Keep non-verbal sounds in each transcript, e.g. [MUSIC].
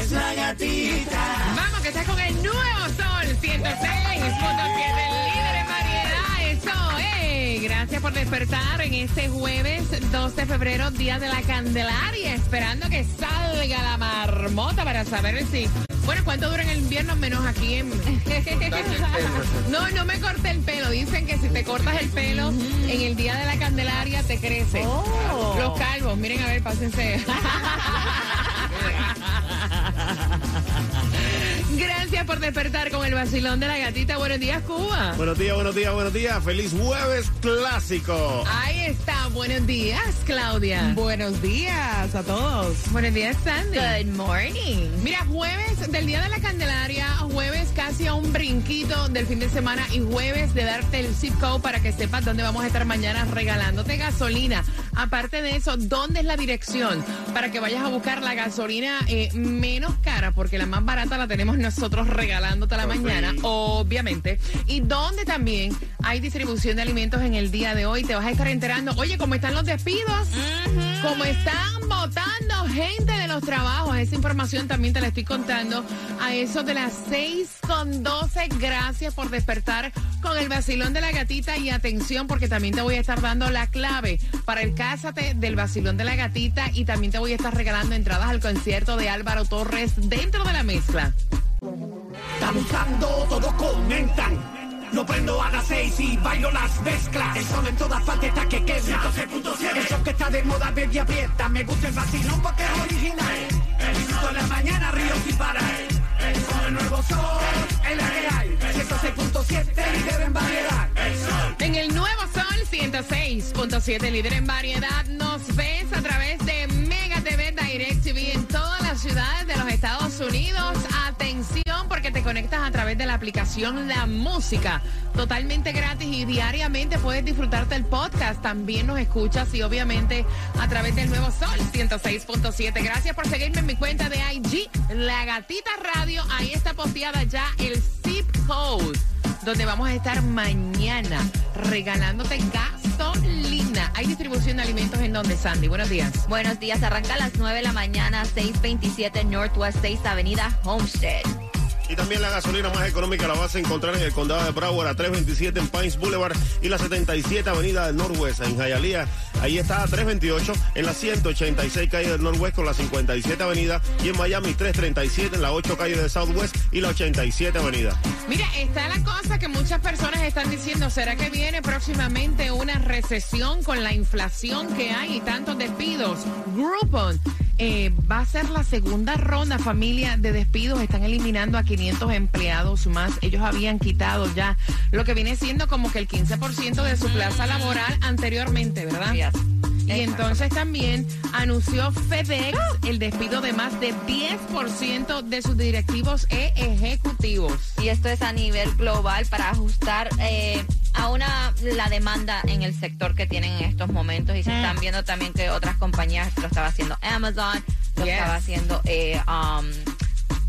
Es la gatita. Vamos, que estás con el nuevo sol 106.7, líder en variedad. Eso es. Gracias por despertar en este jueves 2 de febrero, día de la Candelaria. Esperando que salga la marmota para saber si. Bueno, ¿cuánto dura en el invierno? Menos aquí en. [LAUGHS] no, no me corté el pelo. Dicen que si te cortas el pelo en el día de la Candelaria te crece. Los calvos, miren a ver, pásense. [LAUGHS] [LAUGHS] Gracias por despertar con el vacilón de la gatita. Buenos días, Cuba. Buenos días, buenos días, buenos días. Feliz jueves clásico. Ahí está. Buenos días, Claudia. Buenos días a todos. Buenos días, Sandy. Good morning. Mira, jueves del Día de la Candelaria, jueves casi a un brinquito del fin de semana y jueves de darte el zip code para que sepas dónde vamos a estar mañana regalándote gasolina. Aparte de eso, ¿dónde es la dirección? Para que vayas a buscar la gasolina eh, menos cara, porque la más barata la tenemos nosotros regalándote la mañana, obviamente. Y donde también hay distribución de alimentos en el día de hoy. Te vas a estar enterando, oye, ¿cómo están los despidos? ¿Cómo están votando gente de los trabajos? Esa información también te la estoy contando a eso de las 6 con 12. Gracias por despertar con el vacilón de la gatita y atención porque también te voy a estar dando la clave para el Cásate del vacilón de la gatita y también te voy a estar regalando entradas al concierto de Álvaro Torres dentro de la mezcla. Están usando, todos comentan. Lo prendo a las seis y bailo las mezclas. El sol en todas partes está que quema. El show que está de moda, baby, aprieta. Me gusta el vacilón porque es original. El disfruto en la mañana, río sin parar. Con el nuevo sol, en la que hay. 106.7, líder en variedad. En el nuevo Sol 106.7, líder en variedad, nos ves a través de Mega TV Direct TV en todas las ciudades de los Estados Unidos. Atención, te conectas a través de la aplicación La Música, totalmente gratis y diariamente puedes disfrutarte el podcast. También nos escuchas y obviamente a través del nuevo Sol 106.7. Gracias por seguirme en mi cuenta de IG, La Gatita Radio. Ahí está posteada ya el zip code donde vamos a estar mañana regalándote gasolina. Hay distribución de alimentos en donde, Sandy. Buenos días. Buenos días. Arranca a las 9 de la mañana, 627 Northwest 6 Avenida Homestead. Y también la gasolina más económica la vas a encontrar en el condado de Broward, a 327 en Pines Boulevard y la 77 Avenida del Northwest en Hialeah. Ahí está a 328 en la 186 calle del Northwest con la 57 Avenida y en Miami 337 en la 8 calle del Southwest y la 87 Avenida. Mira, está la cosa que muchas personas están diciendo, ¿será que viene próximamente una recesión con la inflación que hay y tantos despidos? Groupon eh, va a ser la segunda ronda, familia, de despidos. Están eliminando a 500 empleados más. Ellos habían quitado ya lo que viene siendo como que el 15% de su plaza laboral anteriormente, ¿verdad? Y entonces también anunció FedEx el despido de más de 10% de sus directivos e ejecutivos. Y esto es a nivel global para ajustar eh, a una la demanda en el sector que tienen en estos momentos. Y se están viendo también que otras compañías lo estaba haciendo Amazon, lo Yes. estaba haciendo eh, um,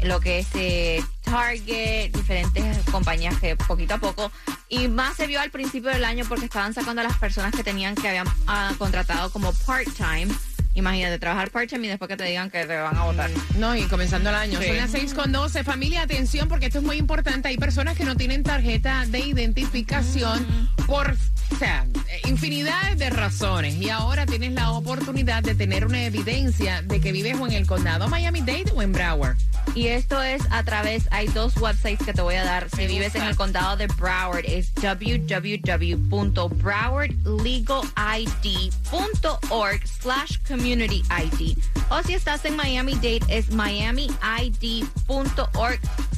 lo que es eh, Target, diferentes compañías que poquito a poco. Y más se vio al principio del año porque estaban sacando a las personas que tenían que habían ah, contratado como part-time. Imagínate, trabajar part-time y después que te digan que te van a votar. No, y comenzando el año. Sí. Son las 6 con 12. Familia, atención, porque esto es muy importante. Hay personas que no tienen tarjeta de identificación por o sea, infinidades de razones. Y ahora tienes la oportunidad de tener una evidencia de que vives o en el condado Miami-Dade o en Broward. Y esto es a través, hay dos websites que te voy a dar. Si vives en el condado de Broward, es www.browardlegalid.org slash community ID. O si estás en Miami-Dade, es miamiid.org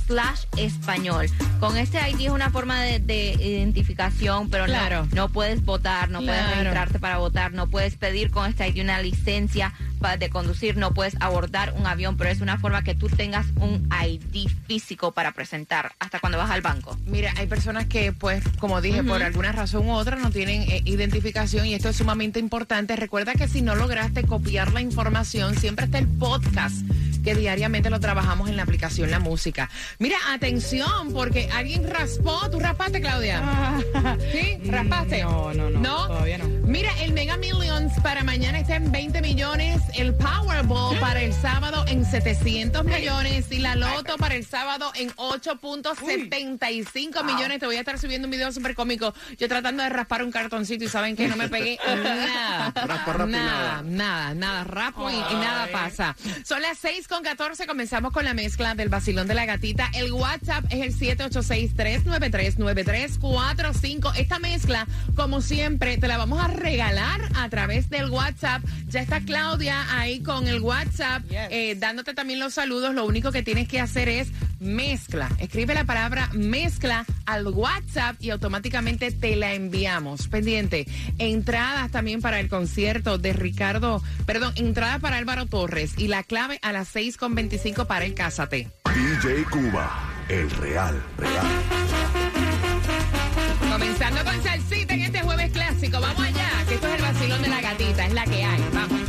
slash español. Con este ID es una forma de, de identificación, pero Claro. no, no puedes votar, no puedes registrarte para votar, no puedes pedir con este ID una licencia de conducir, no puedes abordar un avión, pero es una forma que tú tengas un ID físico para presentar hasta cuando vas al banco. Mira, hay personas que, pues, como dije, por alguna razón u otra no tienen eh, identificación y esto es sumamente importante. Recuerda que si no lograste copiar la información, siempre está el podcast que diariamente lo trabajamos en la aplicación La Música. Mira, atención, porque alguien raspó. ¿Tú raspaste, Claudia? ¿Sí? [LAUGHS] ¿Raspaste? No, no, no, todavía no. Mira, el Mega Millions para mañana está en 20 millones, el Powerball [GASPS] para el sábado en 700 millones y la Loto para el sábado en 8.75 millones. Te voy a estar subiendo un video súper cómico. Yo tratando de raspar un cartoncito y saben que no me pegué [LAUGHS] nada. Raspa, raspa nada, nada. nada, nada, rapo y, y nada pasa. Son las 6 con 14, comenzamos con la mezcla del vacilón de la gatita. El WhatsApp es el 786-393-9345. Esta mezcla, como siempre, te la vamos a regalar a través del WhatsApp. Ya está Claudia ahí con el WhatsApp, Yes. eh, dándote también los saludos. Lo único que tienes que hacer es mezcla. Escribe la palabra mezcla al WhatsApp y automáticamente te la enviamos. Pendiente. Entradas también para el concierto de Ricardo, perdón, entradas para Álvaro Torres y la clave a las 6.25 para el Cásate. DJ Cuba, el real, real. Comenzando con salsita en este jueves clásico. Vamos allá, vacilón de la gatita, es la que hay. Vamos.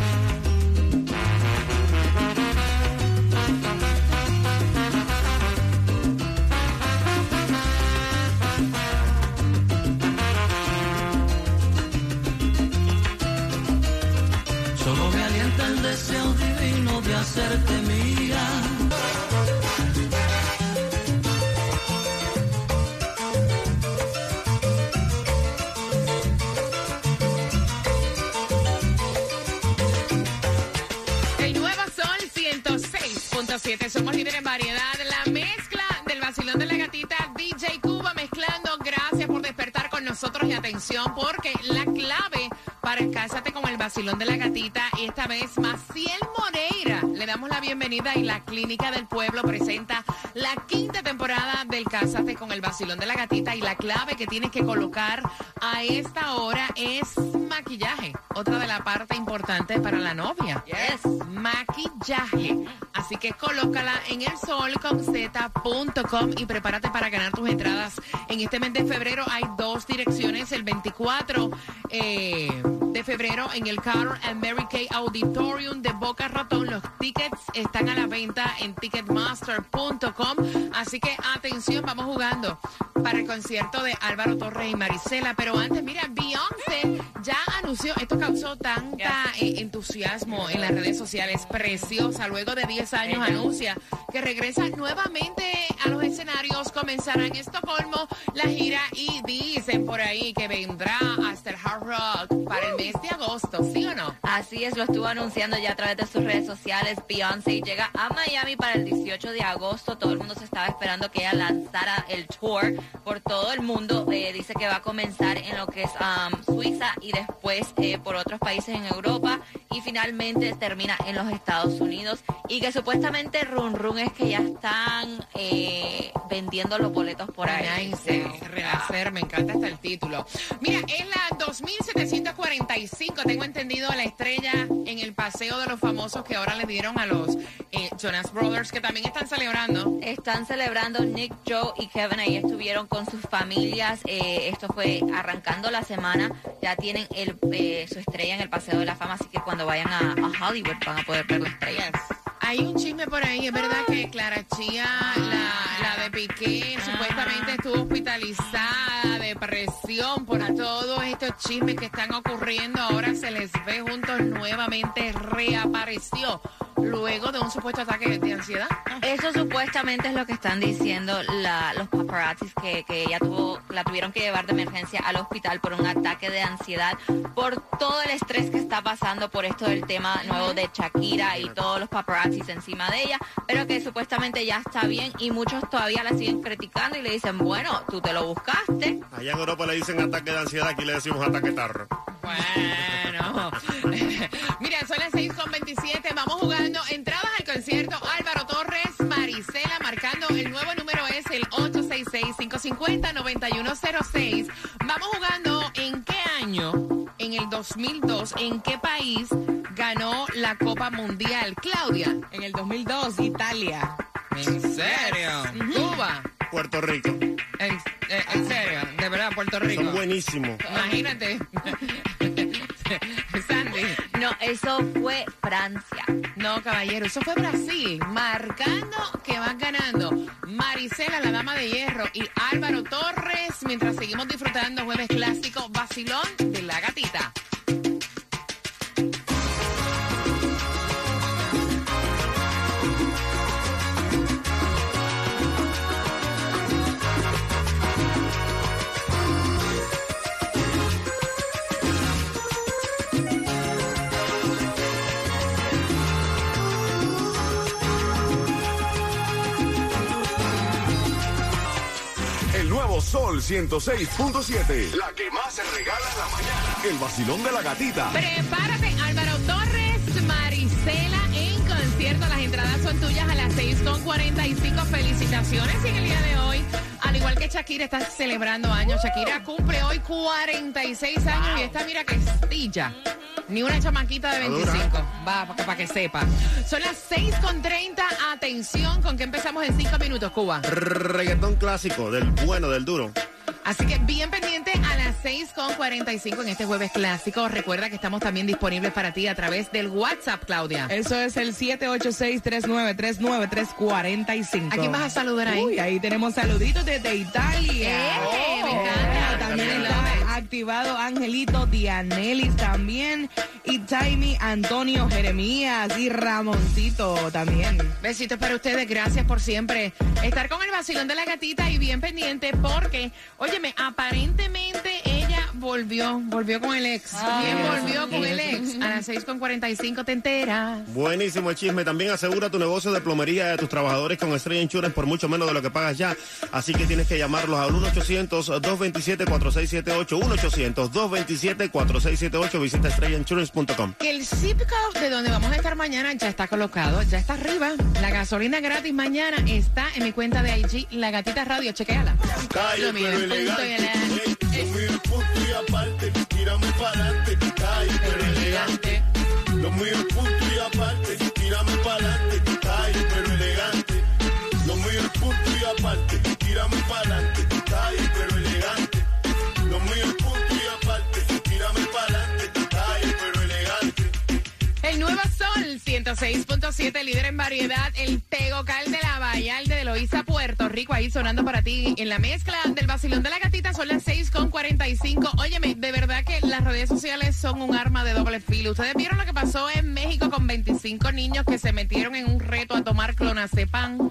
Solo me alienta el deseo divino de hacerte mía. 106.7. Somos líderes en variedad. La mezcla del vacilón de la gatita DJ Cuba mezclando. Gracias por despertar con nosotros y atención porque la clave para Cásate con vacilón de la gatita y esta vez Maciel Moreira. Le damos la bienvenida y la Clínica del Pueblo presenta la quinta temporada del Cásate con el vacilón de la gatita y la clave que tienes que colocar a esta hora es maquillaje. Otra de la parte importante para la novia. Yes. Maquillaje. Así que colócala en el solconzeta.com y prepárate para ganar tus entradas. En este mes de febrero hay dos direcciones. El 24 eh, de febrero en el Carl and Mary Kay Auditorium de Boca Ratón. Los tickets están a la venta en ticketmaster.com. Así que atención, vamos jugando para el concierto de Álvaro Torres y Marisela. Pero antes, mira, Beyoncé ya anunció, esto causó tanta eh, entusiasmo en las redes sociales, preciosa. Luego de 10 años anuncia que regresa nuevamente a los escenarios, comenzará en Estocolmo la gira y dicen por ahí que vendrá hasta el Hard Rock para el mes de agosto, ¿sí o no? Así es, lo estuvo anunciando ya a través de sus redes sociales. Beyoncé llega a Miami para el 18 de agosto. Todo el mundo se estaba esperando que ella lanzara el tour por todo el mundo. Eh, dice que va a comenzar en lo que es um, Suiza y después eh, por otros países en Europa y finalmente termina en los Estados Unidos. Y que supuestamente Run Run es que ya están eh, vendiendo los boletos por ahí. Eh, renacer, me encanta hasta el título. Mira, es la 2745, tengo entendido, la estrella en el Paseo de los Famosos que ahora le dieron a los eh, Jonas Brothers, que también están celebrando. Están celebrando Nick, Joe y Kevin. Ahí estuvieron con sus familias. Eh, esto fue arrancando la semana. Ya tienen el, eh, su estrella en el Paseo de la Fama. Así que cuando vayan a, Hollywood van a poder ver la estrella. Hay un chisme por ahí, es verdad que Clara Chía, la, la de Piqué, supuestamente estuvo hospitalizada, depresión. por todos estos chismes que están ocurriendo. Ahora se les ve juntos nuevamente. Reapareció luego de un supuesto ataque de ansiedad. Eso supuestamente es lo que están diciendo la- los paparazzis que, que ella tuvo, la tuvieron que llevar de emergencia al hospital por un ataque de ansiedad, por todo el estrés que está pasando por esto del tema nuevo de Shakira y todos los paparazzis encima de ella, pero que supuestamente ya está bien y muchos todavía la siguen criticando y le dicen, bueno, tú te lo buscaste. Allá en Europa le dicen ataque de ansiedad, aquí le decimos ataque tarro. Bueno, [LAUGHS] mira, son las 6 con 27. Vamos jugando entradas al concierto Álvaro Torres, Marisela, marcando el nuevo número es el 866-550-9106. Vamos jugando en qué año, en el 2002, en qué país ganó la Copa Mundial. Claudia, En el 2002, Italia. ¿en serio? Cuba, Puerto Rico. en, eh, en serio, de verdad, Puerto Rico. Son buenísimos. Imagínate. Eso fue Francia. No, caballero, eso fue Brasil, marcando que van ganando Marisela, la dama de hierro, y Álvaro Torres, mientras seguimos disfrutando jueves clásico, vacilón de la gatita. 106.7. La que más se regala en la mañana. El vacilón de la gatita. Prepárate, Álvaro Torres, Marisela en concierto. Las entradas son tuyas a las 6.45. Felicitaciones y en el día de hoy. Al igual que Shakira está celebrando años. Shakira cumple hoy 46 años y esta mira que estilla. Ni una chamaquita de Está dura. 25. Va, para que sepa. Son las 6.30. Atención, ¿con qué empezamos en 5 minutos, Cuba? Reggaetón clásico, del bueno, del duro. Así que bien pendiente a las 6.45 en este jueves clásico. Recuerda que estamos también disponibles para ti a través del WhatsApp, Claudia. Eso es el 786-393-9345. ¿A quién vas a saludar ahí? Uy, ahí tenemos saluditos desde Italia. ¡Eh! Me encanta. También I love está activado Angelito Dianelis también. Y Taimi Antonio Jeremías y Ramoncito también. Besitos para ustedes, gracias por siempre estar con el vacilón de la gatita y bien pendiente porque, óyeme, aparentemente volvió, volvió con el ex. ¿Quién volvió con el ex? A las 6.45 te enteras. Buenísimo el chisme. También asegura tu negocio de plomería de tus trabajadores con Estrella Insurance por mucho menos de lo que pagas ya. Así que tienes que llamarlos al 1-800-227-4678. 1-800-227-4678. Visita estrellainsurance.com. El zip code de donde vamos a estar mañana ya está colocado, ya está arriba. La gasolina gratis mañana está en mi cuenta de IG, La Gatita Radio. Chequeala. Lo mío es punto y aparte, tírame para adelante, cae, pero elegante. Lo mío es punto y aparte, tírame para adelante, cae, pero elegante. Lo mío es punto y aparte, tírame para adelante, sol 106.7, líder en variedad, el Tegocal de la Vallarde de Loíza, Puerto Rico, ahí sonando para ti en la mezcla del vacilón de la gatita, son las 6.45. Óyeme, de verdad que las redes sociales son un arma de doble filo. Ustedes vieron lo que pasó en México con 25 niños que se metieron en un reto a tomar clonazepam.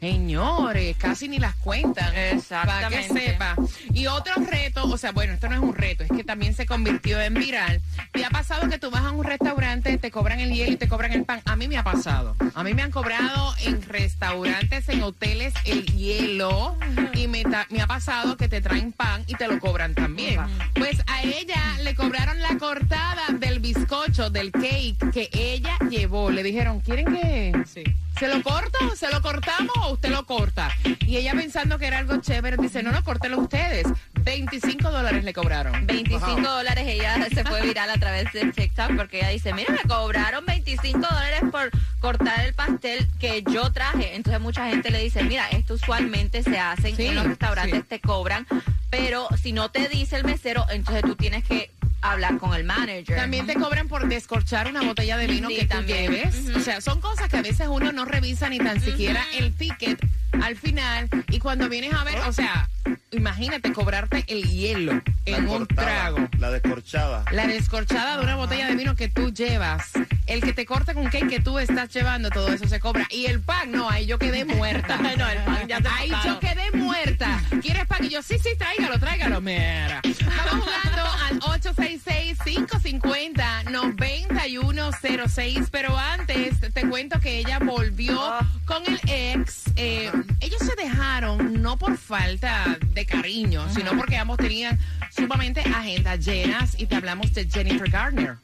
Señores, casi ni las cuentan. Para que Exactamente. sepa. Y otro reto, o sea, bueno, esto no es un reto, es que también se convirtió en viral. ¿Te ha pasado que tú vas a un restaurante, te cobran el hielo y te cobran el pan? A mí me ha pasado. A mí me han cobrado en restaurantes, en hoteles, el hielo. Y me, me ha pasado que te traen pan y te lo cobran también. Pues a ella le cobraron la cortada del bizcocho, del cake que ella llevó. Le dijeron, ¿quieren que...? Sí. ¿Se lo corto? ¿Se lo cortamos o usted lo corta? Y ella pensando que era algo chévere, dice, no, no, córtelo ustedes. 25 dólares le cobraron. 25 dólares, ella se fue viral a través de TikTok porque ella dice, mira, me cobraron 25 dólares por cortar el pastel que yo traje. Entonces mucha gente le dice, mira, esto usualmente se hacen Sí, en los restaurantes, sí. te cobran, pero si no te dice el mesero, entonces tú tienes que hablar con el manager. También te cobran por descorchar una botella de vino Sí, que tú también. lleves. Ujú. O sea, son cosas que a veces uno no revisa ni tan siquiera el ticket al final. Y cuando vienes a ver, o sea, imagínate cobrarte el hielo en un trago. La descorchada. La descorchada de una botella de vino que tú llevas. El que te corta con cake que tú estás llevando, todo eso se cobra. Y el pan, no, ahí yo quedé muerta. [LAUGHS] No, el pan ya te Ahí yo quedé muerta. ¿Quieres pan? Y yo, sí, sí, tráigalo, tráigalo. Mira. Estamos jugando al 866-550-9106. Pero antes, te cuento que ella volvió Ah. con el ex. Por falta de cariño, sino porque ambos tenían sumamente agendas llenas. Y te hablamos de Jennifer Garner.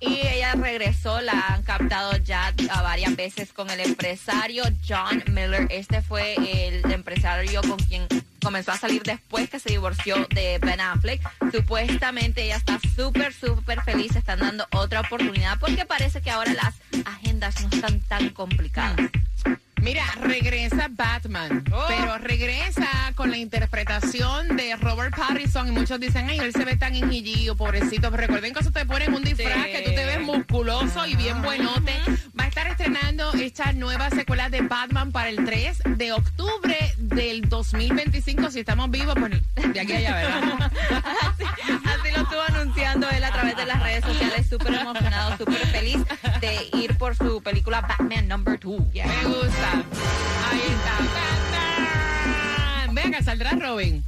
Y ella regresó, la han captado ya a varias veces con el empresario John Miller. Este fue el empresario con quien comenzó a salir después que se divorció de Ben Affleck. Supuestamente ella está súper, súper feliz. Están dando otra oportunidad porque parece que ahora las agendas no están tan complicadas. Mira, regresa Batman, Oh. pero regresa con la interpretación de Robert Pattinson y muchos dicen, ay, él se ve tan injillido, pobrecito. Pero recuerden que eso te ponen un disfraz Sí. que tú te ves musculoso y bien buenote. Estar estrenando esta nueva secuela de Batman para el 3 de octubre del 2025. Si estamos vivos, pues de aquí a allá, ¿verdad? [LAUGHS] Así, así lo estuvo anunciando él a través de las redes sociales, súper emocionado, súper feliz de ir por su película Batman Number 2. Me gusta. Ahí está. ¡Tan, tan! Ven acá, saldrá Robin.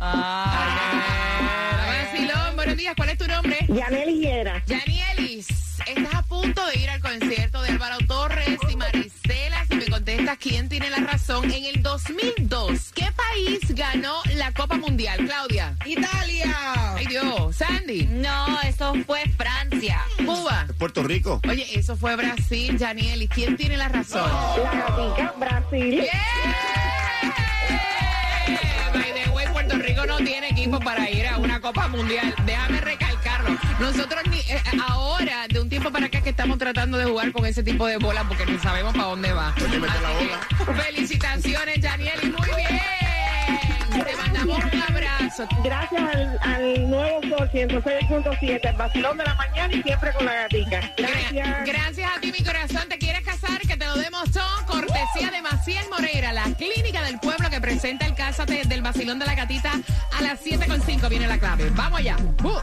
Ah, vacilón, buenos días. ¿Cuál es tu nombre? Yanel Hiera. Yanielis, estás a punto de ir al concierto de Álvaro Torres y Marisela. Si me contestas quién tiene la razón, en el 2002, ¿qué país ganó la Copa Mundial? Claudia. Italia. Ay Dios. Sandy. No, eso fue Francia. Cuba. Puerto Rico. Oye, eso fue Brasil, Yanielis. ¿Quién tiene la razón? La gatica, Brasil. Yeah. By the way, Puerto Rico no tiene equipo para ir a una Copa Mundial. Déjame recalcarlo. Nosotros ni, tiempo para acá, que estamos tratando de jugar con ese tipo de bola porque no sabemos para dónde va. Oye, mete la Así bola. que, felicitaciones, Daniel, y muy bien. Te mandamos un abrazo. Gracias al, al nuevo Sol 106.7, el vacilón de la mañana y siempre con la gatica. Gra- Gracias. Gracias a ti, mi corazón. ¿Te quieres casar? Que te lo demos todo. Cortesía de Maciel Moreira, la clínica del pueblo que presenta el Cásate del Vacilón de la Gatita a las 7.5. Viene la clave. Vamos allá. Uh.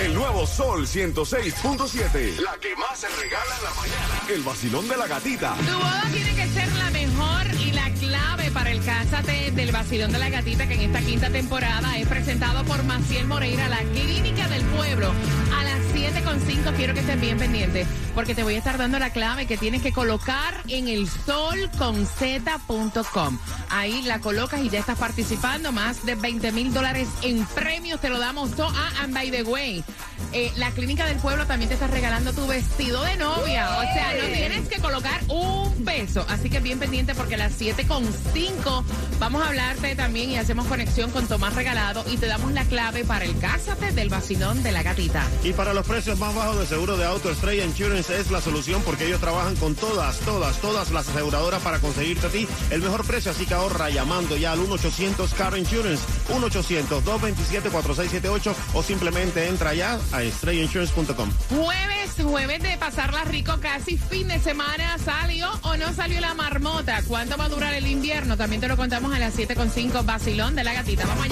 El nuevo Sol 106.7. La que más se regala en la mañana. El vacilón de la gatita. Tu boda tiene que ser la mejor y la clave para el Cásate del Vacilón de la Gatita, que en esta quinta temporada es presentado por Maciel Moreira, la clínica del pueblo. A las 7.5 quiero que estés bien pendiente, porque te voy a estar dando la clave que tienes que colocar en el solconzeta.com. Ahí la colocas y ya estás participando. Más de 20 mil dólares en premios te lo damos todo. Ah, and by the way, eh, la clínica del pueblo también te está regalando tu vestido de novia. O sea, no tienes que colocar un peso. Así que bien pendiente porque a las 7.5 vamos a hablarte también y hacemos conexión con Tomás Regalado y te damos la clave para el cásate del vacilón de la gatita. Y para los precios más bajos de seguro de auto, Estrella Insurance es la solución porque ellos trabajan con todas, todas, todas las aseguradoras para conseguirte a ti el mejor precio. Así que ahorra llamando ya al 1-800 Car Insurance, 1-800-227-4678 o simplemente entra ya a estrellainsurance.com. Jueves, jueves de pasarla rico, casi fin de semana. ¿Salió o no salió la marmota? ¿Cuánto va a durar el invierno? También te lo contamos a las 7.5 vacilón de la gatita. Vamos allá.